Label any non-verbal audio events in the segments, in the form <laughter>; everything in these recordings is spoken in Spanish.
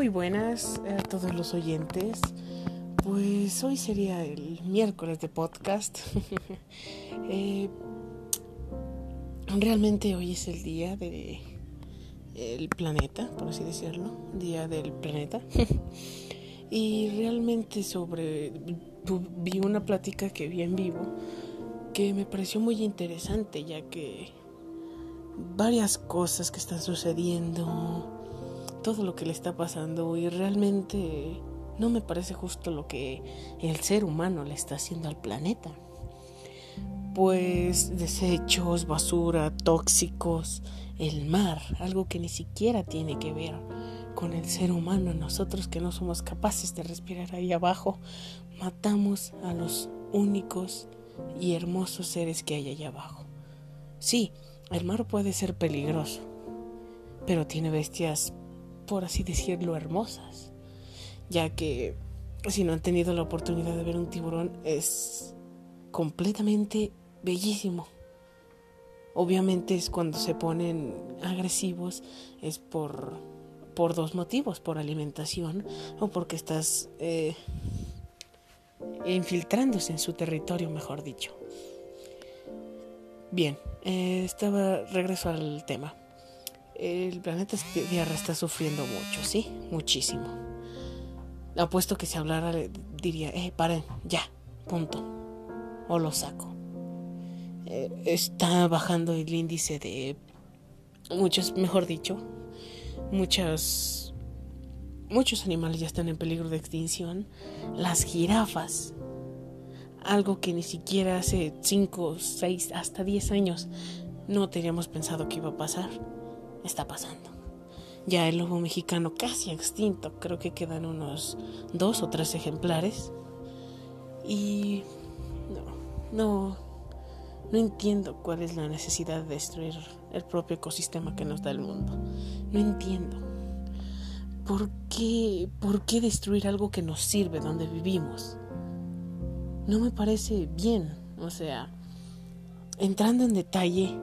Muy buenas a todos los oyentes. Pues hoy sería el miércoles de podcast. <laughs> eh, realmente hoy es el día de el planeta, por así decirlo, día del planeta. <laughs> y realmente sobre vi una plática que vi en vivo que me pareció muy interesante ya que varias cosas que están sucediendo todo lo que le está pasando y realmente no me parece justo lo que el ser humano le está haciendo al planeta. Pues desechos, basura, tóxicos, el mar, algo que ni siquiera tiene que ver con el ser humano, nosotros que no somos capaces de respirar ahí abajo, matamos a los únicos y hermosos seres que hay allá abajo. Sí, el mar puede ser peligroso, pero tiene bestias por así decirlo, hermosas, ya que si no han tenido la oportunidad de ver un tiburón es completamente bellísimo. Obviamente es cuando se ponen agresivos es por, por dos motivos, por alimentación o porque estás eh, infiltrándose en su territorio, mejor dicho. Bien, eh, estaba regreso al tema el planeta Tierra está sufriendo mucho, ¿sí? Muchísimo. Apuesto que si hablara diría, eh, paren, ya, punto. O lo saco. Eh, está bajando el índice de muchos, mejor dicho, muchos, muchos animales ya están en peligro de extinción. Las jirafas, algo que ni siquiera hace 5, 6, hasta 10 años no teníamos pensado que iba a pasar está pasando. Ya el lobo mexicano casi extinto, creo que quedan unos dos o tres ejemplares. Y no, no, no entiendo cuál es la necesidad de destruir el propio ecosistema que nos da el mundo. No entiendo. ¿Por qué, ¿Por qué destruir algo que nos sirve donde vivimos? No me parece bien. O sea, entrando en detalle,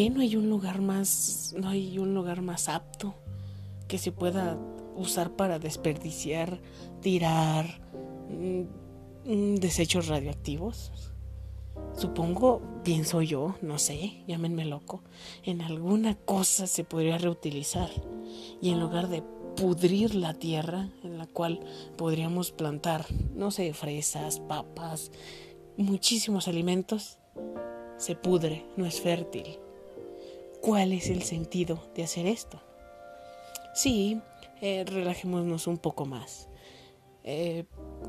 ¿Qué no hay un lugar más, no hay un lugar más apto que se pueda usar para desperdiciar, tirar mm, mm, desechos radioactivos? Supongo, pienso yo, no sé, llámenme loco, en alguna cosa se podría reutilizar y en lugar de pudrir la tierra en la cual podríamos plantar, no sé, fresas, papas, muchísimos alimentos, se pudre, no es fértil. ¿Cuál es el sentido de hacer esto? Sí, eh, relajémonos un poco más. Eh,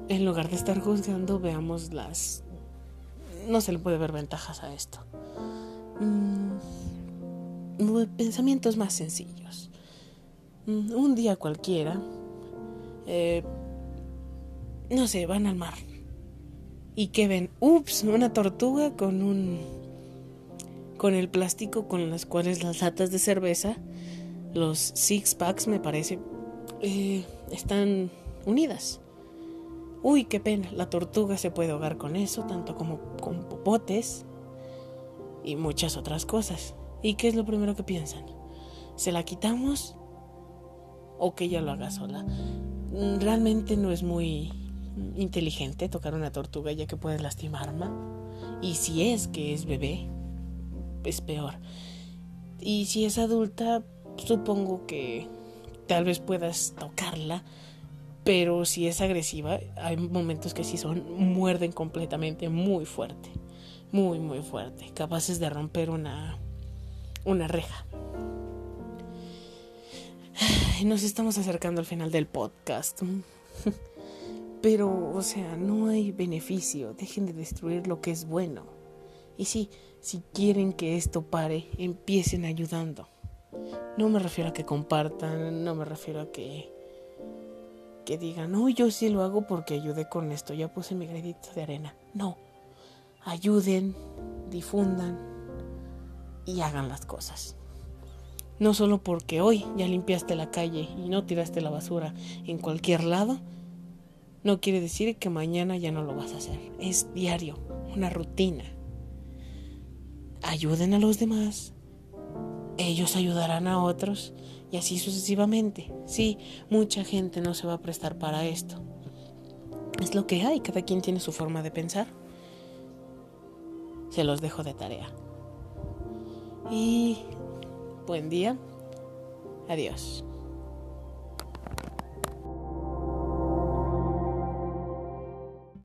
en lugar de estar juzgando, veamos las... No se le puede ver ventajas a esto. Mm, pensamientos más sencillos. Mm, un día cualquiera, eh, no sé, van al mar. ¿Y que ven? Ups, una tortuga con un con el plástico con las cuales las latas de cerveza, los six packs me parece, eh, están unidas. Uy, qué pena, la tortuga se puede ahogar con eso, tanto como con popotes y muchas otras cosas. ¿Y qué es lo primero que piensan? ¿Se la quitamos o que ella lo haga sola? Realmente no es muy inteligente tocar una tortuga ya que puede lastimarla. Y si es que es bebé, es peor. Y si es adulta, supongo que tal vez puedas tocarla, pero si es agresiva, hay momentos que sí son, muerden completamente muy fuerte, muy, muy fuerte, capaces de romper una, una reja. Nos estamos acercando al final del podcast. <laughs> Pero, o sea, no hay beneficio. Dejen de destruir lo que es bueno. Y sí, si quieren que esto pare, empiecen ayudando. No me refiero a que compartan, no me refiero a que que digan, no, yo sí lo hago porque ayudé con esto, ya puse mi granito de arena. No, ayuden, difundan y hagan las cosas. No solo porque hoy ya limpiaste la calle y no tiraste la basura en cualquier lado, no quiere decir que mañana ya no lo vas a hacer. Es diario, una rutina ayuden a los demás ellos ayudarán a otros y así sucesivamente. Sí, mucha gente no se va a prestar para esto. Es lo que hay, cada quien tiene su forma de pensar. Se los dejo de tarea. Y buen día. Adiós.